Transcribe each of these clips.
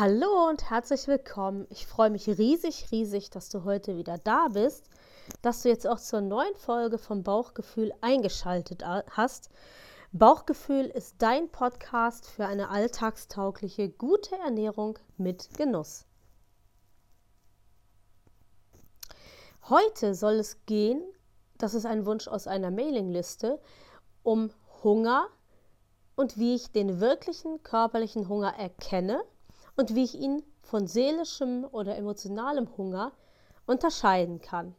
Hallo und herzlich willkommen. Ich freue mich riesig, riesig, dass du heute wieder da bist, dass du jetzt auch zur neuen Folge vom Bauchgefühl eingeschaltet hast. Bauchgefühl ist dein Podcast für eine alltagstaugliche, gute Ernährung mit Genuss. Heute soll es gehen, das ist ein Wunsch aus einer Mailingliste, um Hunger und wie ich den wirklichen körperlichen Hunger erkenne und wie ich ihn von seelischem oder emotionalem Hunger unterscheiden kann.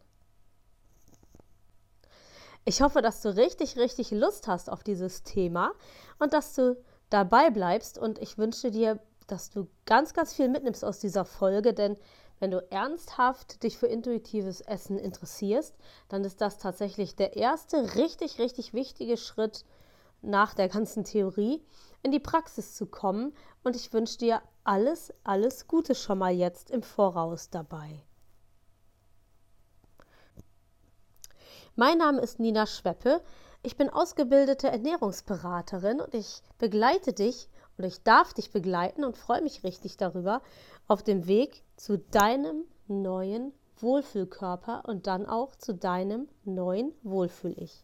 Ich hoffe, dass du richtig, richtig Lust hast auf dieses Thema und dass du dabei bleibst. Und ich wünsche dir, dass du ganz, ganz viel mitnimmst aus dieser Folge, denn wenn du ernsthaft dich für intuitives Essen interessierst, dann ist das tatsächlich der erste richtig, richtig wichtige Schritt nach der ganzen Theorie in die Praxis zu kommen und ich wünsche dir alles, alles Gute schon mal jetzt im Voraus dabei. Mein Name ist Nina Schweppe. Ich bin ausgebildete Ernährungsberaterin und ich begleite dich oder ich darf dich begleiten und freue mich richtig darüber auf dem Weg zu deinem neuen Wohlfühlkörper und dann auch zu deinem neuen Wohlfühl-Ich.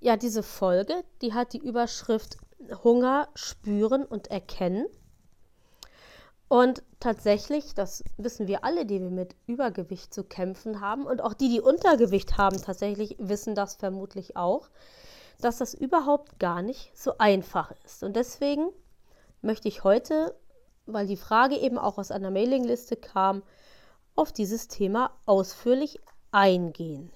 Ja, diese Folge, die hat die Überschrift Hunger spüren und erkennen. Und tatsächlich, das wissen wir alle, die wir mit Übergewicht zu kämpfen haben und auch die, die Untergewicht haben, tatsächlich wissen das vermutlich auch, dass das überhaupt gar nicht so einfach ist. Und deswegen möchte ich heute, weil die Frage eben auch aus einer Mailingliste kam, auf dieses Thema ausführlich eingehen.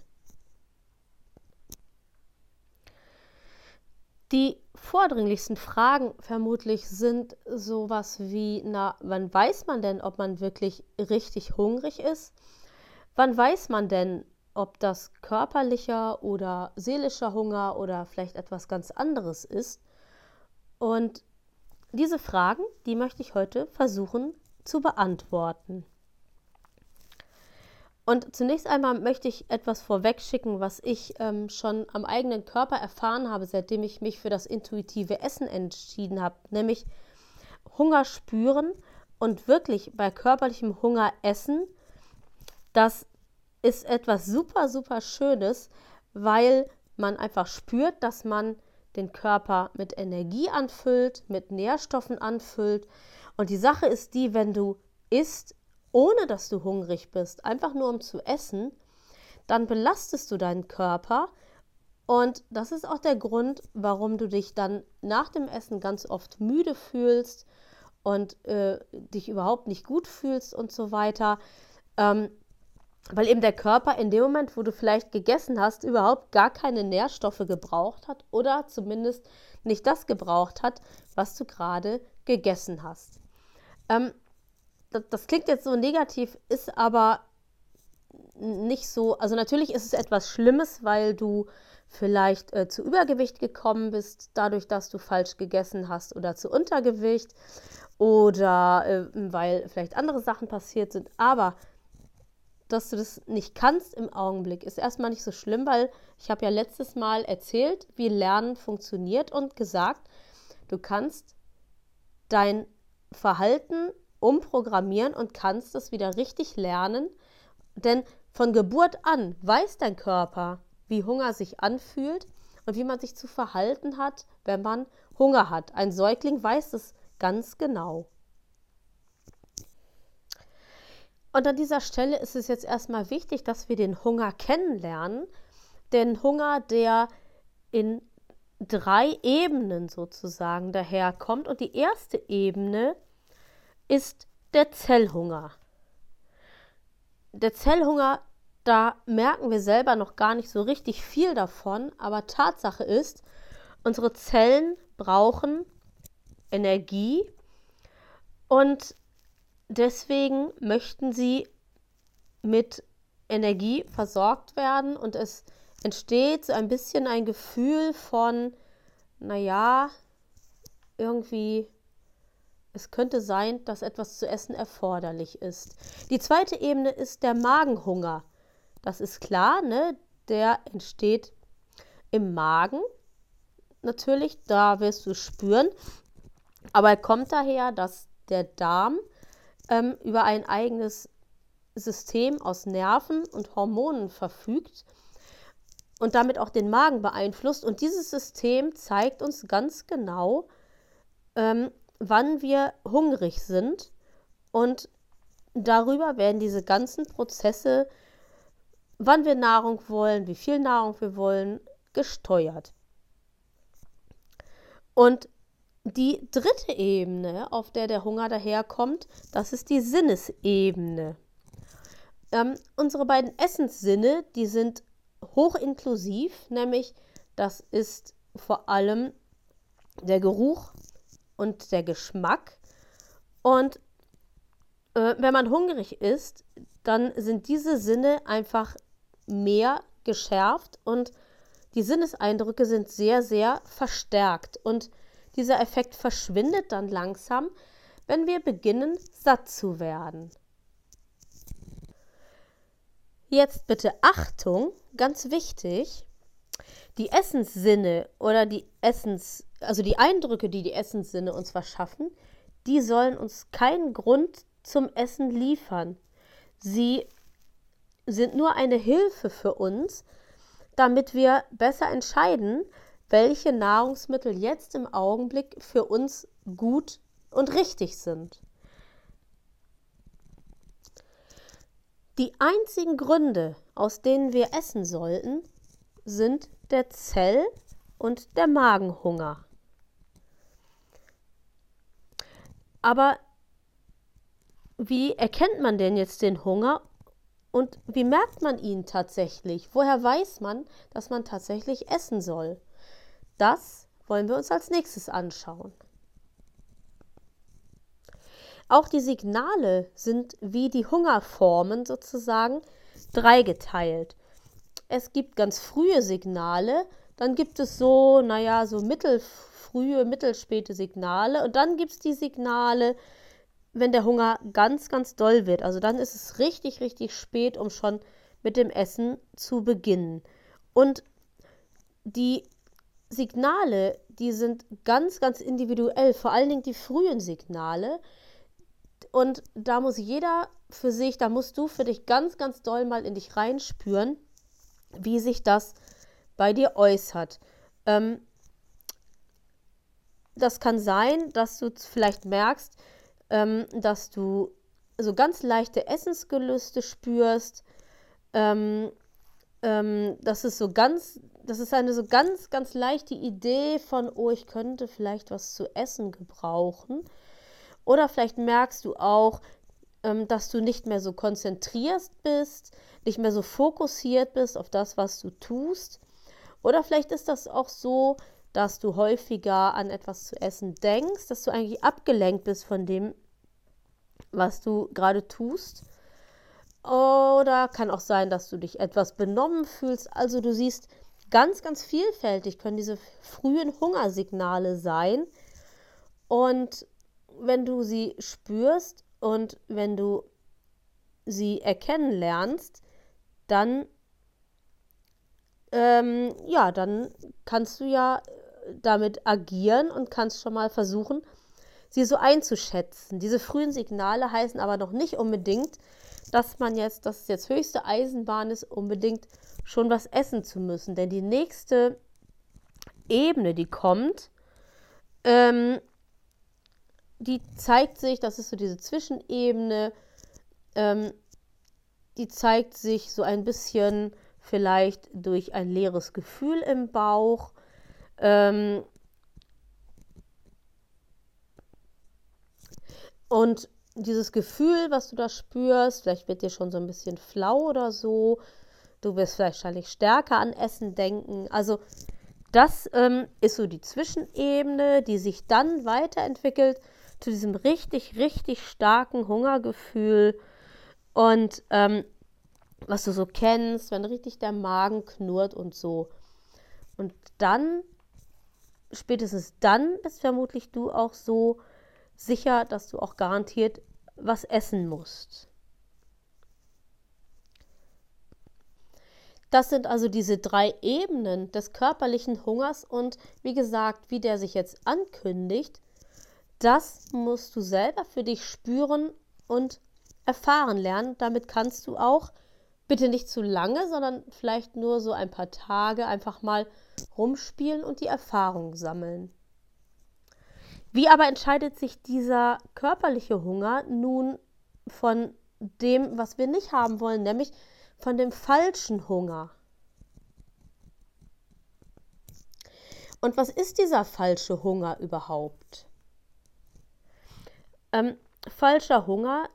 Die vordringlichsten Fragen vermutlich sind sowas wie, na, wann weiß man denn, ob man wirklich richtig hungrig ist? Wann weiß man denn, ob das körperlicher oder seelischer Hunger oder vielleicht etwas ganz anderes ist? Und diese Fragen, die möchte ich heute versuchen zu beantworten. Und zunächst einmal möchte ich etwas vorwegschicken, was ich ähm, schon am eigenen Körper erfahren habe, seitdem ich mich für das intuitive Essen entschieden habe, nämlich Hunger spüren und wirklich bei körperlichem Hunger essen. Das ist etwas super, super Schönes, weil man einfach spürt, dass man den Körper mit Energie anfüllt, mit Nährstoffen anfüllt. Und die Sache ist die, wenn du isst, ohne dass du hungrig bist, einfach nur um zu essen, dann belastest du deinen Körper. Und das ist auch der Grund, warum du dich dann nach dem Essen ganz oft müde fühlst und äh, dich überhaupt nicht gut fühlst und so weiter. Ähm, weil eben der Körper in dem Moment, wo du vielleicht gegessen hast, überhaupt gar keine Nährstoffe gebraucht hat oder zumindest nicht das gebraucht hat, was du gerade gegessen hast. Ähm, das, das klingt jetzt so negativ, ist aber nicht so, also natürlich ist es etwas Schlimmes, weil du vielleicht äh, zu Übergewicht gekommen bist, dadurch, dass du falsch gegessen hast oder zu Untergewicht oder äh, weil vielleicht andere Sachen passiert sind. Aber dass du das nicht kannst im Augenblick, ist erstmal nicht so schlimm, weil ich habe ja letztes Mal erzählt, wie Lernen funktioniert und gesagt, du kannst dein Verhalten umprogrammieren und kannst es wieder richtig lernen. Denn von Geburt an weiß dein Körper, wie Hunger sich anfühlt und wie man sich zu verhalten hat, wenn man Hunger hat. Ein Säugling weiß es ganz genau. Und an dieser Stelle ist es jetzt erstmal wichtig, dass wir den Hunger kennenlernen. Denn Hunger, der in drei Ebenen sozusagen daherkommt. Und die erste Ebene ist der Zellhunger. Der Zellhunger, da merken wir selber noch gar nicht so richtig viel davon, aber Tatsache ist, unsere Zellen brauchen Energie und deswegen möchten sie mit Energie versorgt werden und es entsteht so ein bisschen ein Gefühl von, naja, irgendwie, es könnte sein, dass etwas zu essen erforderlich ist. Die zweite Ebene ist der Magenhunger. Das ist klar, ne? Der entsteht im Magen. Natürlich, da wirst du spüren. Aber er kommt daher, dass der Darm ähm, über ein eigenes System aus Nerven und Hormonen verfügt und damit auch den Magen beeinflusst. Und dieses System zeigt uns ganz genau, ähm, wann wir hungrig sind. Und darüber werden diese ganzen Prozesse, wann wir Nahrung wollen, wie viel Nahrung wir wollen, gesteuert. Und die dritte Ebene, auf der der Hunger daherkommt, das ist die Sinnesebene. Ähm, unsere beiden Essenssinne, die sind hochinklusiv, nämlich das ist vor allem der Geruch und der Geschmack. Und äh, wenn man hungrig ist, dann sind diese Sinne einfach mehr geschärft und die Sinneseindrücke sind sehr, sehr verstärkt. Und dieser Effekt verschwindet dann langsam, wenn wir beginnen, satt zu werden. Jetzt bitte Achtung, ganz wichtig. Die Essenssinne oder die Essens, also die Eindrücke, die die Essenssinne uns verschaffen, die sollen uns keinen Grund zum Essen liefern. Sie sind nur eine Hilfe für uns, damit wir besser entscheiden, welche Nahrungsmittel jetzt im Augenblick für uns gut und richtig sind. Die einzigen Gründe, aus denen wir essen sollten, sind der Zell- und der Magenhunger. Aber wie erkennt man denn jetzt den Hunger und wie merkt man ihn tatsächlich? Woher weiß man, dass man tatsächlich essen soll? Das wollen wir uns als nächstes anschauen. Auch die Signale sind wie die Hungerformen sozusagen dreigeteilt. Es gibt ganz frühe Signale, dann gibt es so, naja, so mittelfrühe, mittelspäte Signale und dann gibt es die Signale, wenn der Hunger ganz, ganz doll wird. Also dann ist es richtig, richtig spät, um schon mit dem Essen zu beginnen. Und die Signale, die sind ganz, ganz individuell, vor allen Dingen die frühen Signale. Und da muss jeder für sich, da musst du für dich ganz, ganz doll mal in dich reinspüren, wie sich das bei dir äußert. Ähm, das kann sein, dass du vielleicht merkst, ähm, dass du so ganz leichte Essensgelüste spürst, ähm, ähm, dass es so ganz, das ist eine so ganz, ganz leichte Idee von, oh, ich könnte vielleicht was zu essen gebrauchen. Oder vielleicht merkst du auch, ähm, dass du nicht mehr so konzentriert bist, nicht mehr so fokussiert bist auf das, was du tust. Oder vielleicht ist das auch so, dass du häufiger an etwas zu essen denkst, dass du eigentlich abgelenkt bist von dem, was du gerade tust. Oder kann auch sein, dass du dich etwas benommen fühlst. Also du siehst, ganz, ganz vielfältig können diese frühen Hungersignale sein. Und wenn du sie spürst und wenn du sie erkennen lernst, dann ähm, ja, dann kannst du ja damit agieren und kannst schon mal versuchen, sie so einzuschätzen. Diese frühen Signale heißen aber noch nicht unbedingt, dass man jetzt, dass es jetzt höchste Eisenbahn ist, unbedingt schon was essen zu müssen. Denn die nächste Ebene, die kommt, ähm, die zeigt sich, das ist so diese Zwischenebene, ähm, die zeigt sich so ein bisschen vielleicht durch ein leeres Gefühl im Bauch. Ähm, und dieses Gefühl, was du da spürst, vielleicht wird dir schon so ein bisschen flau oder so. Du wirst wahrscheinlich stärker an Essen denken. Also das ähm, ist so die Zwischenebene, die sich dann weiterentwickelt zu diesem richtig, richtig starken Hungergefühl und ähm, was du so kennst, wenn richtig der Magen knurrt und so. Und dann, spätestens dann, bist vermutlich du auch so sicher, dass du auch garantiert was essen musst. Das sind also diese drei Ebenen des körperlichen Hungers und wie gesagt, wie der sich jetzt ankündigt, das musst du selber für dich spüren und erfahren lernen. Damit kannst du auch, bitte nicht zu lange, sondern vielleicht nur so ein paar Tage einfach mal rumspielen und die Erfahrung sammeln. Wie aber entscheidet sich dieser körperliche Hunger nun von dem, was wir nicht haben wollen, nämlich von dem falschen Hunger. Und was ist dieser falsche Hunger überhaupt? Ähm, falscher Hunger,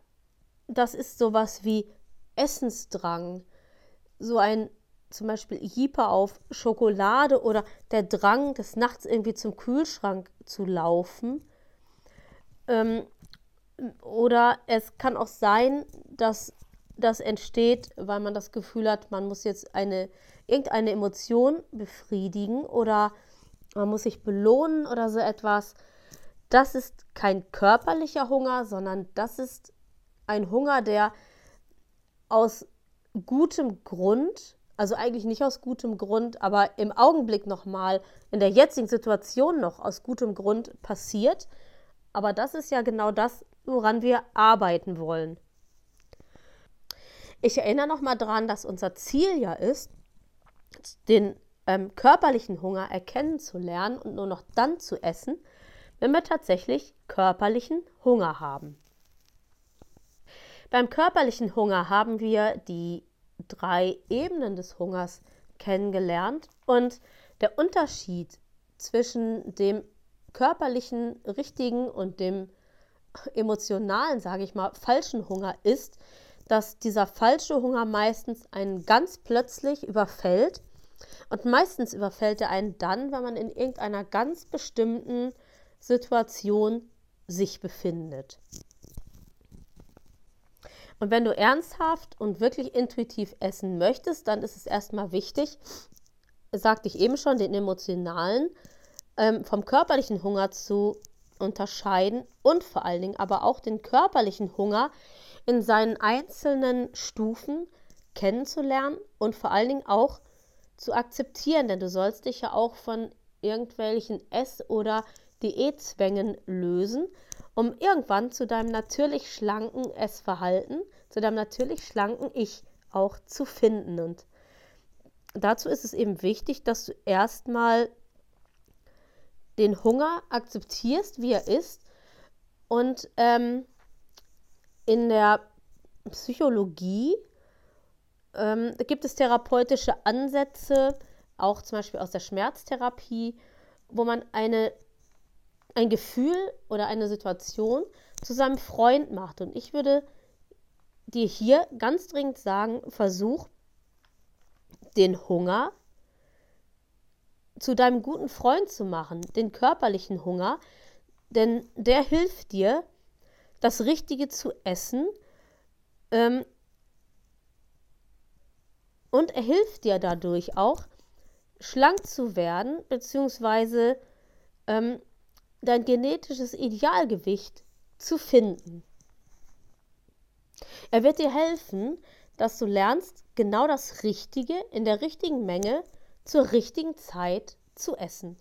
das ist sowas wie Essensdrang, so ein zum Beispiel Jeeper auf Schokolade oder der Drang, des Nachts irgendwie zum Kühlschrank zu laufen. Ähm, oder es kann auch sein, dass das entsteht, weil man das Gefühl hat, man muss jetzt eine, irgendeine Emotion befriedigen oder man muss sich belohnen oder so etwas. Das ist kein körperlicher Hunger, sondern das ist ein Hunger, der aus gutem Grund, also eigentlich nicht aus gutem Grund, aber im Augenblick nochmal, in der jetzigen Situation noch aus gutem Grund passiert. Aber das ist ja genau das, woran wir arbeiten wollen. Ich erinnere nochmal daran, dass unser Ziel ja ist, den ähm, körperlichen Hunger erkennen zu lernen und nur noch dann zu essen, wenn wir tatsächlich körperlichen Hunger haben. Beim körperlichen Hunger haben wir die drei Ebenen des Hungers kennengelernt und der Unterschied zwischen dem körperlichen richtigen und dem emotionalen, sage ich mal, falschen Hunger ist, dass dieser falsche Hunger meistens einen ganz plötzlich überfällt. Und meistens überfällt er einen dann, wenn man in irgendeiner ganz bestimmten Situation sich befindet. Und wenn du ernsthaft und wirklich intuitiv essen möchtest, dann ist es erstmal wichtig, sagte ich eben schon, den emotionalen ähm, vom körperlichen Hunger zu unterscheiden und vor allen Dingen aber auch den körperlichen Hunger in seinen einzelnen Stufen kennenzulernen und vor allen Dingen auch zu akzeptieren, denn du sollst dich ja auch von irgendwelchen Ess- oder Diätzwängen lösen, um irgendwann zu deinem natürlich schlanken Essverhalten, zu deinem natürlich schlanken Ich auch zu finden. Und dazu ist es eben wichtig, dass du erstmal den Hunger akzeptierst, wie er ist und ähm, in der Psychologie ähm, gibt es therapeutische Ansätze, auch zum Beispiel aus der Schmerztherapie, wo man eine, ein Gefühl oder eine Situation zu seinem Freund macht. Und ich würde dir hier ganz dringend sagen, versuch den Hunger zu deinem guten Freund zu machen, den körperlichen Hunger, denn der hilft dir, das Richtige zu essen. Ähm, und er hilft dir dadurch auch, schlank zu werden, beziehungsweise ähm, dein genetisches Idealgewicht zu finden. Er wird dir helfen, dass du lernst, genau das Richtige in der richtigen Menge zur richtigen Zeit zu essen.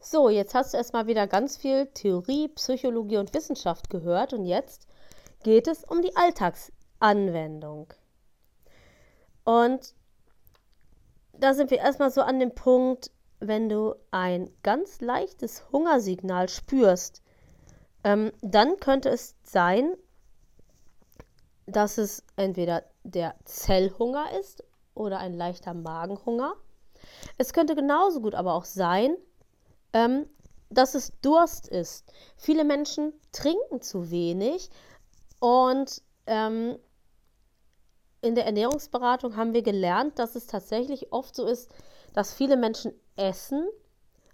So, jetzt hast du erstmal wieder ganz viel Theorie, Psychologie und Wissenschaft gehört und jetzt geht es um die Alltagsanwendung. Und da sind wir erstmal so an dem Punkt, wenn du ein ganz leichtes Hungersignal spürst, ähm, dann könnte es sein, dass es entweder der Zellhunger ist oder ein leichter Magenhunger. Es könnte genauso gut aber auch sein, ähm, dass es Durst ist. Viele Menschen trinken zu wenig und ähm, in der Ernährungsberatung haben wir gelernt, dass es tatsächlich oft so ist, dass viele Menschen essen,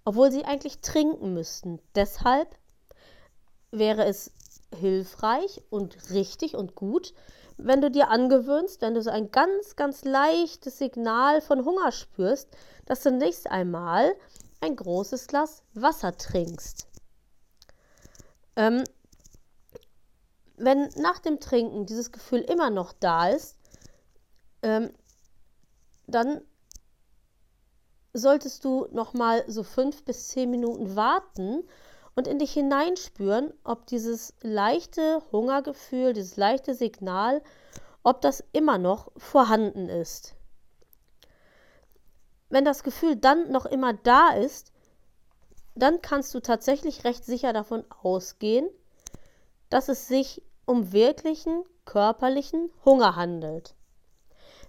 obwohl sie eigentlich trinken müssten. Deshalb wäre es hilfreich und richtig und gut, wenn du dir angewöhnst, wenn du so ein ganz, ganz leichtes Signal von Hunger spürst, dass du nächstes einmal ein großes Glas Wasser trinkst. Ähm, wenn nach dem Trinken dieses Gefühl immer noch da ist, ähm, dann solltest du noch mal so fünf bis zehn Minuten warten und in dich hineinspüren, ob dieses leichte Hungergefühl, dieses leichte Signal, ob das immer noch vorhanden ist. Wenn das Gefühl dann noch immer da ist, dann kannst du tatsächlich recht sicher davon ausgehen, dass es sich um wirklichen körperlichen Hunger handelt.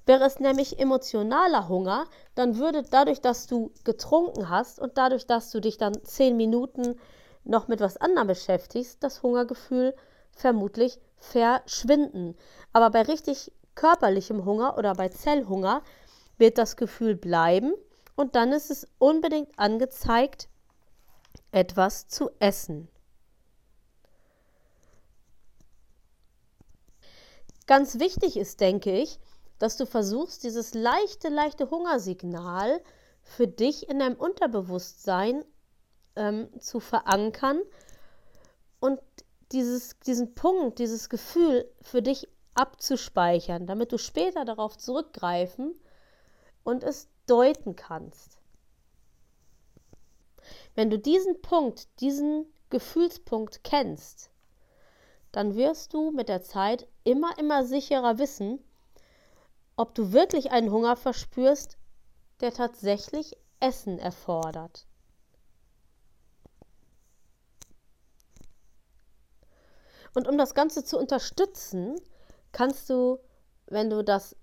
Wäre es nämlich emotionaler Hunger, dann würde dadurch, dass du getrunken hast und dadurch, dass du dich dann zehn Minuten noch mit was anderem beschäftigst, das Hungergefühl vermutlich verschwinden. Aber bei richtig körperlichem Hunger oder bei Zellhunger wird das Gefühl bleiben und dann ist es unbedingt angezeigt, etwas zu essen. Ganz wichtig ist, denke ich, dass du versuchst, dieses leichte, leichte Hungersignal für dich in deinem Unterbewusstsein ähm, zu verankern und dieses, diesen Punkt, dieses Gefühl für dich abzuspeichern, damit du später darauf zurückgreifen und es deuten kannst. Wenn du diesen Punkt, diesen Gefühlspunkt kennst, dann wirst du mit der Zeit immer, immer sicherer wissen, ob du wirklich einen Hunger verspürst, der tatsächlich Essen erfordert. Und um das Ganze zu unterstützen, kannst du, wenn du das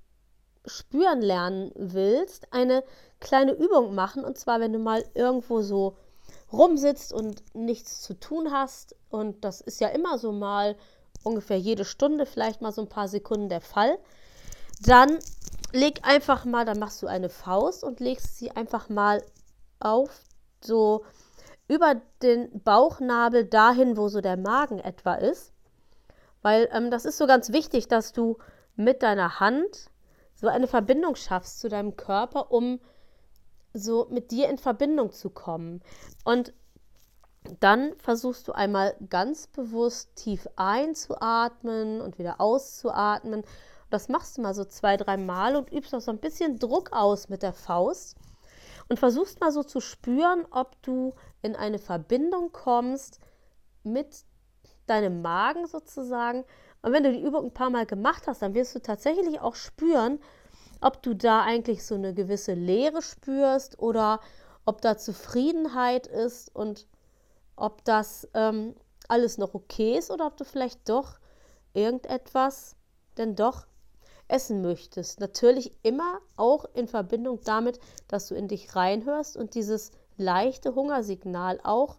spüren lernen willst, eine kleine Übung machen. Und zwar, wenn du mal irgendwo so rumsitzt und nichts zu tun hast. Und das ist ja immer so mal ungefähr jede Stunde, vielleicht mal so ein paar Sekunden der Fall. Dann leg einfach mal, dann machst du eine Faust und legst sie einfach mal auf so über den Bauchnabel dahin, wo so der Magen etwa ist. Weil ähm, das ist so ganz wichtig, dass du mit deiner Hand so eine Verbindung schaffst zu deinem Körper, um so mit dir in Verbindung zu kommen. Und dann versuchst du einmal ganz bewusst tief einzuatmen und wieder auszuatmen. Das machst du mal so zwei, drei Mal und übst auch so ein bisschen Druck aus mit der Faust und versuchst mal so zu spüren, ob du in eine Verbindung kommst mit deinem Magen sozusagen. Und wenn du die Übung ein paar Mal gemacht hast, dann wirst du tatsächlich auch spüren, ob du da eigentlich so eine gewisse Leere spürst oder ob da Zufriedenheit ist und ob das ähm, alles noch okay ist oder ob du vielleicht doch irgendetwas denn doch essen möchtest. Natürlich immer auch in Verbindung damit, dass du in dich reinhörst und dieses leichte Hungersignal auch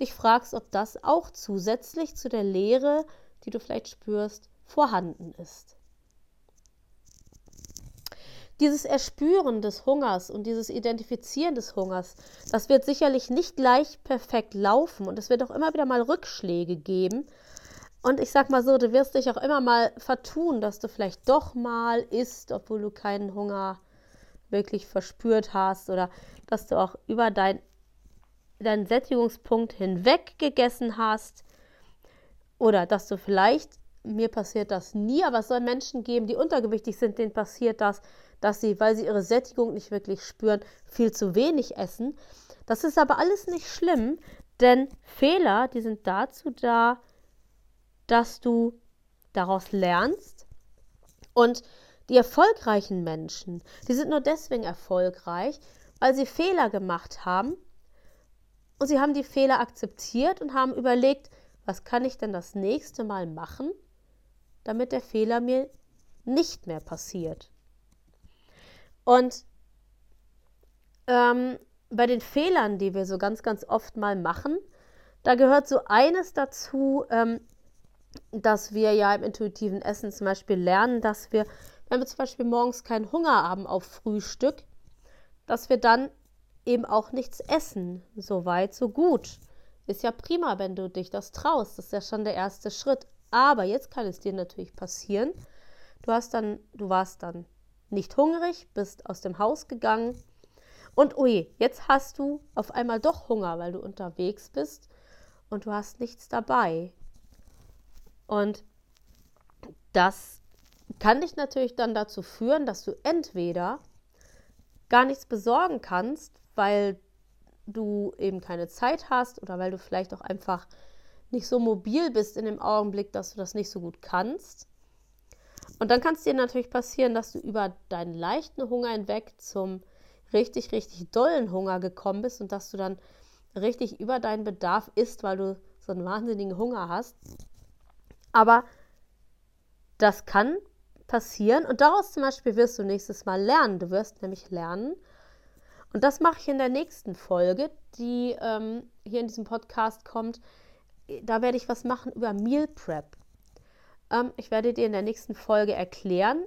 dich fragst, ob das auch zusätzlich zu der Leere, die du vielleicht spürst, vorhanden ist. Dieses Erspüren des Hungers und dieses Identifizieren des Hungers, das wird sicherlich nicht gleich perfekt laufen und es wird auch immer wieder mal Rückschläge geben. Und ich sag mal so, du wirst dich auch immer mal vertun, dass du vielleicht doch mal isst, obwohl du keinen Hunger wirklich verspürt hast oder dass du auch über dein, deinen Sättigungspunkt hinweg gegessen hast oder dass du vielleicht, mir passiert das nie, aber es soll Menschen geben, die untergewichtig sind, denen passiert das, dass sie, weil sie ihre Sättigung nicht wirklich spüren, viel zu wenig essen. Das ist aber alles nicht schlimm, denn Fehler, die sind dazu da, dass du daraus lernst. Und die erfolgreichen Menschen, die sind nur deswegen erfolgreich, weil sie Fehler gemacht haben und sie haben die Fehler akzeptiert und haben überlegt, was kann ich denn das nächste Mal machen, damit der Fehler mir nicht mehr passiert. Und ähm, bei den Fehlern, die wir so ganz, ganz oft mal machen, da gehört so eines dazu, ähm, dass wir ja im intuitiven Essen zum Beispiel lernen, dass wir, wenn wir zum Beispiel morgens keinen Hunger haben auf Frühstück, dass wir dann eben auch nichts essen. So weit, so gut. Ist ja prima, wenn du dich das traust. Das ist ja schon der erste Schritt. Aber jetzt kann es dir natürlich passieren. Du hast dann, du warst dann nicht hungrig, bist aus dem Haus gegangen und ui, jetzt hast du auf einmal doch Hunger, weil du unterwegs bist und du hast nichts dabei. Und das kann dich natürlich dann dazu führen, dass du entweder gar nichts besorgen kannst, weil du eben keine Zeit hast oder weil du vielleicht auch einfach nicht so mobil bist in dem Augenblick, dass du das nicht so gut kannst. Und dann kann es dir natürlich passieren, dass du über deinen leichten Hunger hinweg zum richtig, richtig dollen Hunger gekommen bist und dass du dann richtig über deinen Bedarf isst, weil du so einen wahnsinnigen Hunger hast. Aber das kann passieren und daraus zum Beispiel wirst du nächstes Mal lernen. Du wirst nämlich lernen, und das mache ich in der nächsten Folge, die ähm, hier in diesem Podcast kommt. Da werde ich was machen über Meal Prep. Ähm, ich werde dir in der nächsten Folge erklären,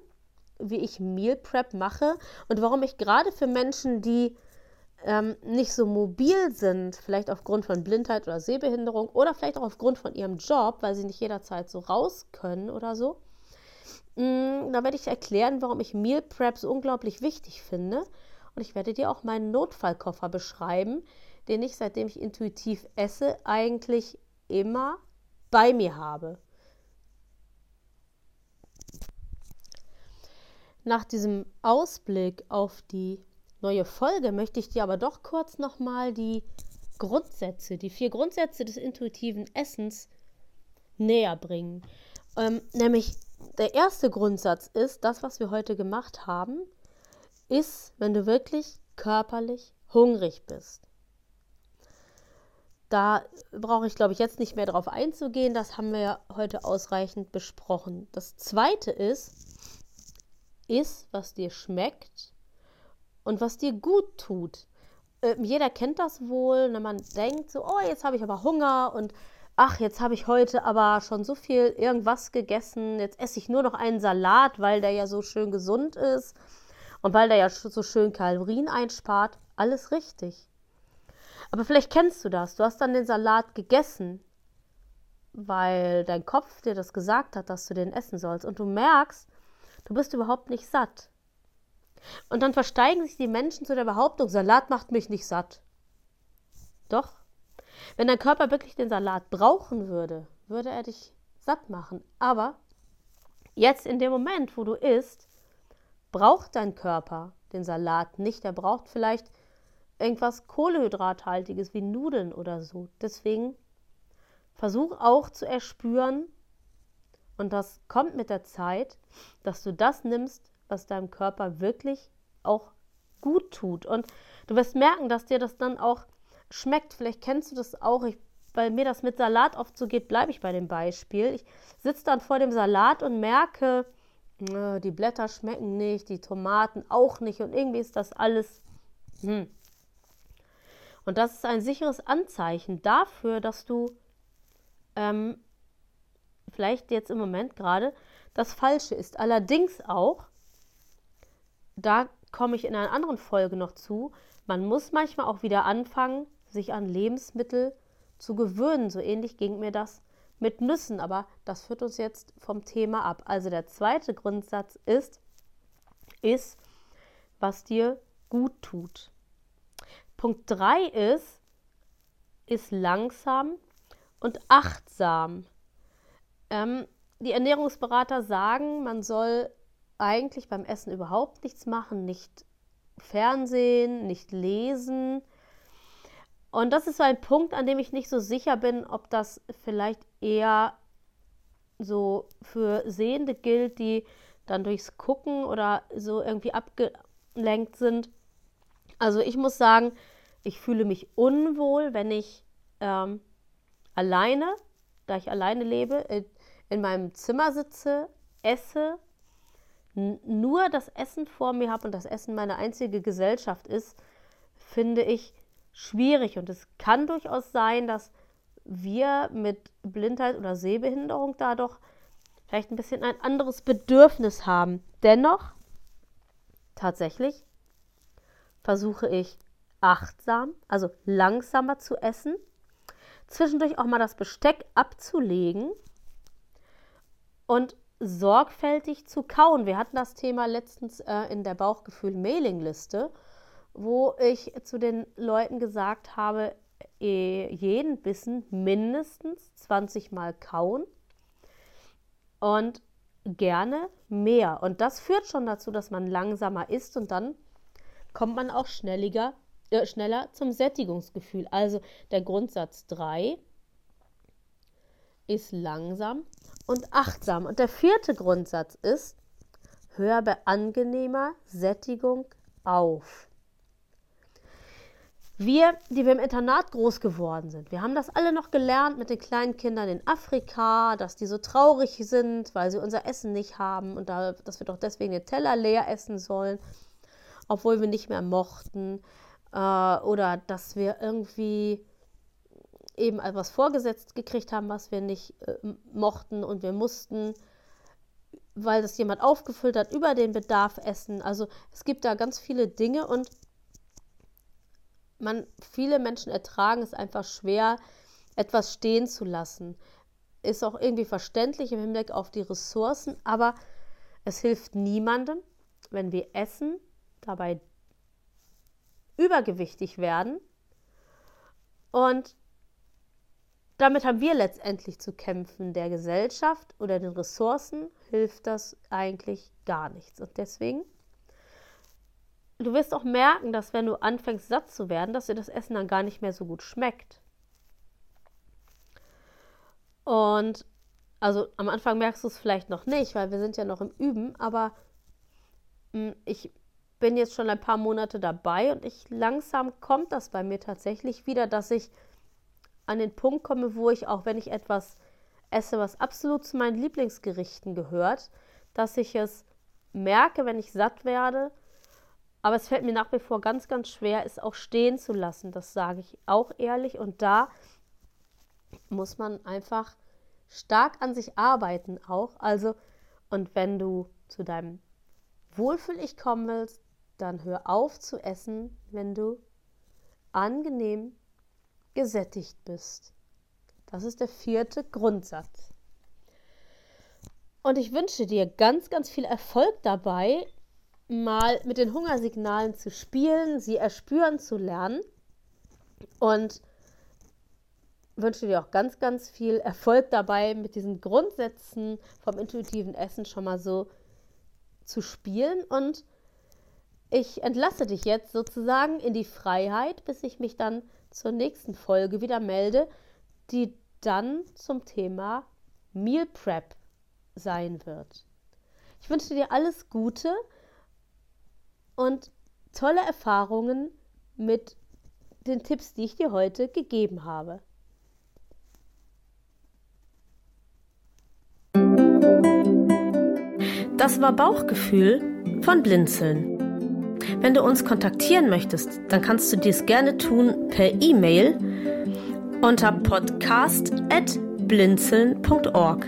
wie ich Meal Prep mache und warum ich gerade für Menschen, die ähm, nicht so mobil sind, vielleicht aufgrund von Blindheit oder Sehbehinderung oder vielleicht auch aufgrund von ihrem Job, weil sie nicht jederzeit so raus können oder so. Mm, da werde ich erklären, warum ich Meal Prep so unglaublich wichtig finde. Und ich werde dir auch meinen Notfallkoffer beschreiben, den ich, seitdem ich intuitiv esse, eigentlich immer bei mir habe. Nach diesem Ausblick auf die neue Folge möchte ich dir aber doch kurz nochmal die Grundsätze, die vier Grundsätze des intuitiven Essens näher bringen. Ähm, nämlich der erste Grundsatz ist, das, was wir heute gemacht haben, ist, wenn du wirklich körperlich hungrig bist. Da brauche ich, glaube ich, jetzt nicht mehr darauf einzugehen. Das haben wir ja heute ausreichend besprochen. Das zweite ist, ist, was dir schmeckt und was dir gut tut. Äh, jeder kennt das wohl, wenn man denkt so, oh, jetzt habe ich aber Hunger und ach, jetzt habe ich heute aber schon so viel irgendwas gegessen, jetzt esse ich nur noch einen Salat, weil der ja so schön gesund ist und weil der ja so schön Kalorien einspart. Alles richtig. Aber vielleicht kennst du das. Du hast dann den Salat gegessen, weil dein Kopf dir das gesagt hat, dass du den essen sollst. Und du merkst, du bist überhaupt nicht satt. Und dann versteigen sich die Menschen zu der Behauptung, Salat macht mich nicht satt. Doch, wenn dein Körper wirklich den Salat brauchen würde, würde er dich satt machen. Aber jetzt in dem Moment, wo du isst, braucht dein Körper den Salat nicht. Er braucht vielleicht irgendwas Kohlehydrathaltiges wie Nudeln oder so. Deswegen versuch auch zu erspüren, und das kommt mit der Zeit, dass du das nimmst, was deinem Körper wirklich auch gut tut. Und du wirst merken, dass dir das dann auch schmeckt. Vielleicht kennst du das auch. Ich, weil mir das mit Salat oft so geht, bleibe ich bei dem Beispiel. Ich sitze dann vor dem Salat und merke, äh, die Blätter schmecken nicht, die Tomaten auch nicht und irgendwie ist das alles. Hm. Und das ist ein sicheres Anzeichen dafür, dass du ähm, vielleicht jetzt im Moment gerade das Falsche ist. Allerdings auch, da komme ich in einer anderen Folge noch zu, man muss manchmal auch wieder anfangen, sich an Lebensmittel zu gewöhnen. So ähnlich ging mir das mit Nüssen, aber das führt uns jetzt vom Thema ab. Also der zweite Grundsatz ist, ist, was dir gut tut. Punkt 3 ist, ist langsam und achtsam. Ähm, die Ernährungsberater sagen, man soll eigentlich beim Essen überhaupt nichts machen, nicht Fernsehen, nicht lesen, und das ist so ein Punkt, an dem ich nicht so sicher bin, ob das vielleicht eher so für Sehende gilt, die dann durchs Gucken oder so irgendwie abgelenkt sind. Also ich muss sagen, ich fühle mich unwohl, wenn ich ähm, alleine, da ich alleine lebe, in, in meinem Zimmer sitze, esse, nur das Essen vor mir habe und das Essen meine einzige Gesellschaft ist, finde ich schwierig und es kann durchaus sein, dass wir mit Blindheit oder Sehbehinderung da doch vielleicht ein bisschen ein anderes Bedürfnis haben. Dennoch, tatsächlich, versuche ich achtsam, also langsamer zu essen, zwischendurch auch mal das Besteck abzulegen und sorgfältig zu kauen. Wir hatten das Thema letztens äh, in der Bauchgefühl-Mailingliste, wo ich zu den Leuten gesagt habe, eh, jeden Bissen mindestens 20 Mal kauen und gerne mehr. Und das führt schon dazu, dass man langsamer isst und dann kommt man auch schnelliger, äh, schneller zum Sättigungsgefühl. Also der Grundsatz 3 ist langsam und achtsam. Und der vierte Grundsatz ist, hör bei angenehmer Sättigung auf. Wir, die wir im Internat groß geworden sind, wir haben das alle noch gelernt mit den kleinen Kindern in Afrika, dass die so traurig sind, weil sie unser Essen nicht haben und da, dass wir doch deswegen den Teller leer essen sollen, obwohl wir nicht mehr mochten. Äh, oder dass wir irgendwie eben etwas vorgesetzt gekriegt haben, was wir nicht äh, mochten und wir mussten, weil das jemand aufgefüllt hat, über den Bedarf essen. Also es gibt da ganz viele Dinge und man, viele Menschen ertragen es einfach schwer, etwas stehen zu lassen. Ist auch irgendwie verständlich im Hinblick auf die Ressourcen, aber es hilft niemandem, wenn wir essen, dabei übergewichtig werden und damit haben wir letztendlich zu kämpfen. Der Gesellschaft oder den Ressourcen hilft das eigentlich gar nichts. Und deswegen, du wirst auch merken, dass wenn du anfängst satt zu werden, dass dir das Essen dann gar nicht mehr so gut schmeckt. Und also am Anfang merkst du es vielleicht noch nicht, weil wir sind ja noch im Üben, aber mh, hm, ich bin jetzt schon ein paar Monate dabei und ich langsam kommt das bei mir tatsächlich wieder, dass ich an den Punkt komme, wo ich auch, wenn ich etwas esse, was absolut zu meinen Lieblingsgerichten gehört, dass ich es merke, wenn ich satt werde. Aber es fällt mir nach wie vor ganz, ganz schwer, es auch stehen zu lassen. Das sage ich auch ehrlich. Und da muss man einfach stark an sich arbeiten auch. Also, und wenn du zu deinem Wohlfühl-Ich kommen willst, dann hör auf zu essen, wenn du angenehm gesättigt bist. Das ist der vierte Grundsatz. Und ich wünsche dir ganz, ganz viel Erfolg dabei, mal mit den Hungersignalen zu spielen, sie erspüren zu lernen. Und wünsche dir auch ganz, ganz viel Erfolg dabei, mit diesen Grundsätzen vom intuitiven Essen schon mal so zu spielen. Und ich entlasse dich jetzt sozusagen in die Freiheit, bis ich mich dann zur nächsten Folge wieder melde, die dann zum Thema Meal Prep sein wird. Ich wünsche dir alles Gute und tolle Erfahrungen mit den Tipps, die ich dir heute gegeben habe. Das war Bauchgefühl von Blinzeln. Wenn du uns kontaktieren möchtest, dann kannst du dies gerne tun per E-Mail unter podcast.blinzeln.org.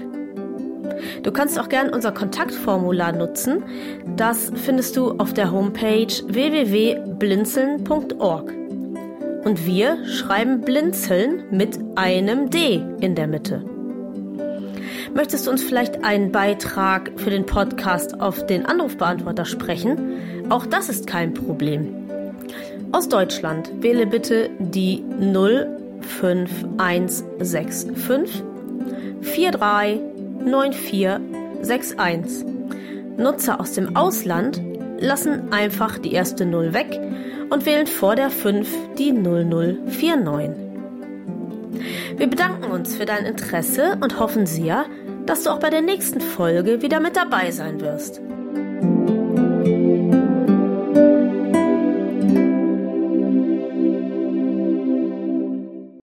Du kannst auch gerne unser Kontaktformular nutzen. Das findest du auf der Homepage www.blinzeln.org. Und wir schreiben Blinzeln mit einem D in der Mitte. Möchtest du uns vielleicht einen Beitrag für den Podcast auf den Anrufbeantworter sprechen? Auch das ist kein Problem. Aus Deutschland wähle bitte die 05165 439461. Nutzer aus dem Ausland lassen einfach die erste 0 weg und wählen vor der 5 die 0049. Wir bedanken uns für dein Interesse und hoffen sehr, dass du auch bei der nächsten Folge wieder mit dabei sein wirst.